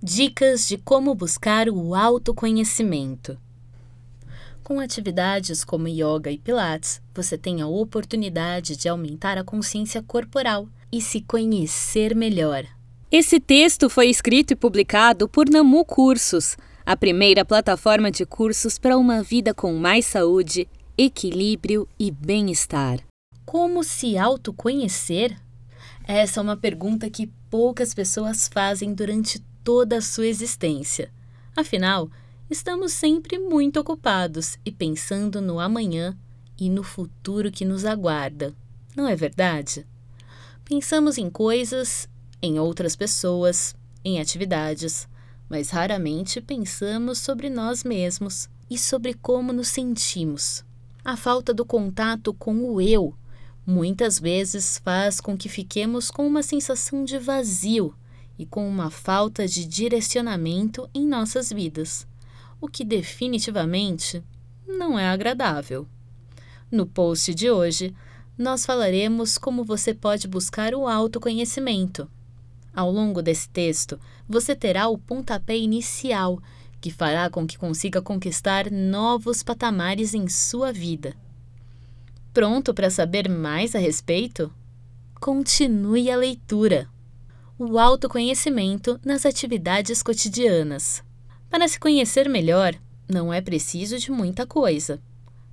Dicas de como buscar o autoconhecimento. Com atividades como yoga e pilates, você tem a oportunidade de aumentar a consciência corporal e se conhecer melhor. Esse texto foi escrito e publicado por Namu Cursos, a primeira plataforma de cursos para uma vida com mais saúde, equilíbrio e bem-estar. Como se autoconhecer? Essa é uma pergunta que poucas pessoas fazem durante toda a sua existência. Afinal, estamos sempre muito ocupados e pensando no amanhã e no futuro que nos aguarda. Não é verdade? Pensamos em coisas, em outras pessoas, em atividades, mas raramente pensamos sobre nós mesmos e sobre como nos sentimos. A falta do contato com o eu muitas vezes faz com que fiquemos com uma sensação de vazio e com uma falta de direcionamento em nossas vidas, o que definitivamente não é agradável. No post de hoje, nós falaremos como você pode buscar o autoconhecimento. Ao longo desse texto, você terá o pontapé inicial que fará com que consiga conquistar novos patamares em sua vida. Pronto para saber mais a respeito? Continue a leitura o autoconhecimento nas atividades cotidianas. Para se conhecer melhor, não é preciso de muita coisa.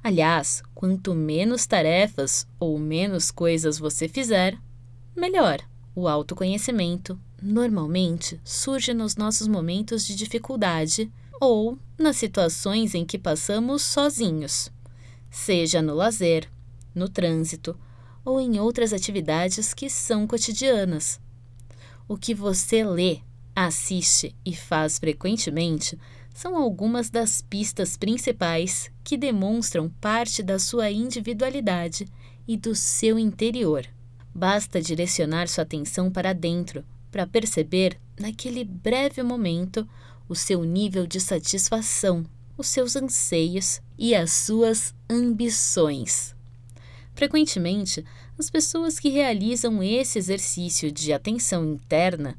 Aliás, quanto menos tarefas ou menos coisas você fizer, melhor. O autoconhecimento normalmente surge nos nossos momentos de dificuldade ou nas situações em que passamos sozinhos, seja no lazer, no trânsito ou em outras atividades que são cotidianas o que você lê, assiste e faz frequentemente são algumas das pistas principais que demonstram parte da sua individualidade e do seu interior. Basta direcionar sua atenção para dentro para perceber, naquele breve momento, o seu nível de satisfação, os seus anseios e as suas ambições. Frequentemente, as pessoas que realizam esse exercício de atenção interna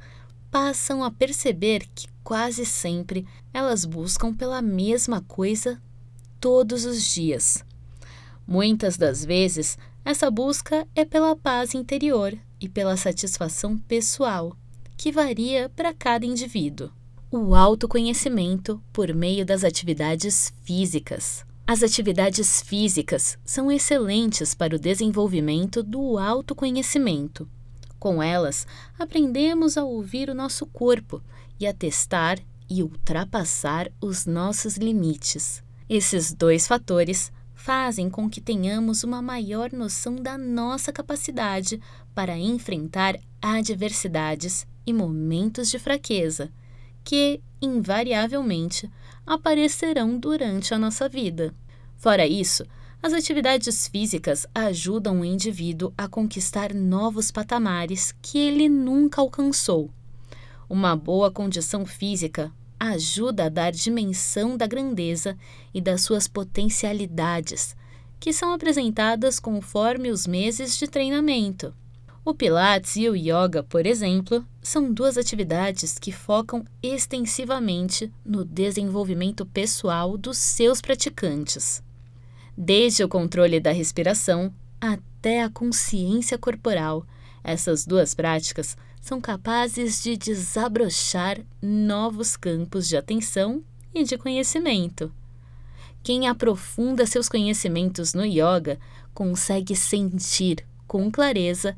passam a perceber que quase sempre elas buscam pela mesma coisa todos os dias. Muitas das vezes, essa busca é pela paz interior e pela satisfação pessoal, que varia para cada indivíduo. O autoconhecimento por meio das atividades físicas. As atividades físicas são excelentes para o desenvolvimento do autoconhecimento. Com elas, aprendemos a ouvir o nosso corpo e a testar e ultrapassar os nossos limites. Esses dois fatores fazem com que tenhamos uma maior noção da nossa capacidade para enfrentar adversidades e momentos de fraqueza, que, invariavelmente, aparecerão durante a nossa vida. Fora isso, as atividades físicas ajudam o indivíduo a conquistar novos patamares que ele nunca alcançou. Uma boa condição física ajuda a dar dimensão da grandeza e das suas potencialidades, que são apresentadas conforme os meses de treinamento. O Pilates e o Yoga, por exemplo, são duas atividades que focam extensivamente no desenvolvimento pessoal dos seus praticantes. Desde o controle da respiração até a consciência corporal, essas duas práticas são capazes de desabrochar novos campos de atenção e de conhecimento. Quem aprofunda seus conhecimentos no yoga consegue sentir com clareza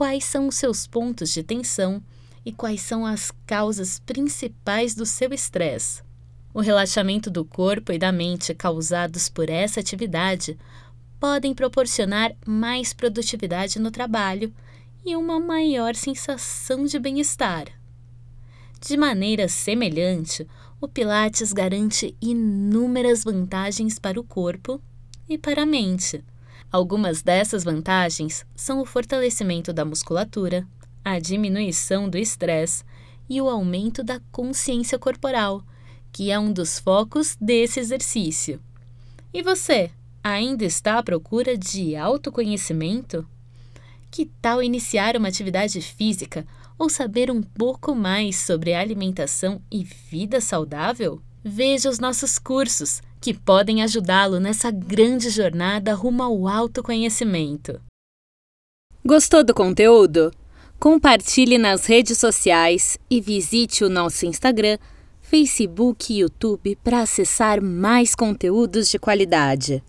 quais são os seus pontos de tensão e quais são as causas principais do seu estresse. O relaxamento do corpo e da mente causados por essa atividade podem proporcionar mais produtividade no trabalho e uma maior sensação de bem-estar. De maneira semelhante, o Pilates garante inúmeras vantagens para o corpo e para a mente. Algumas dessas vantagens são o fortalecimento da musculatura, a diminuição do estresse e o aumento da consciência corporal, que é um dos focos desse exercício. E você, ainda está à procura de autoconhecimento? Que tal iniciar uma atividade física ou saber um pouco mais sobre alimentação e vida saudável? Veja os nossos cursos, que podem ajudá-lo nessa grande jornada rumo ao autoconhecimento. Gostou do conteúdo? Compartilhe nas redes sociais e visite o nosso Instagram, Facebook e YouTube para acessar mais conteúdos de qualidade.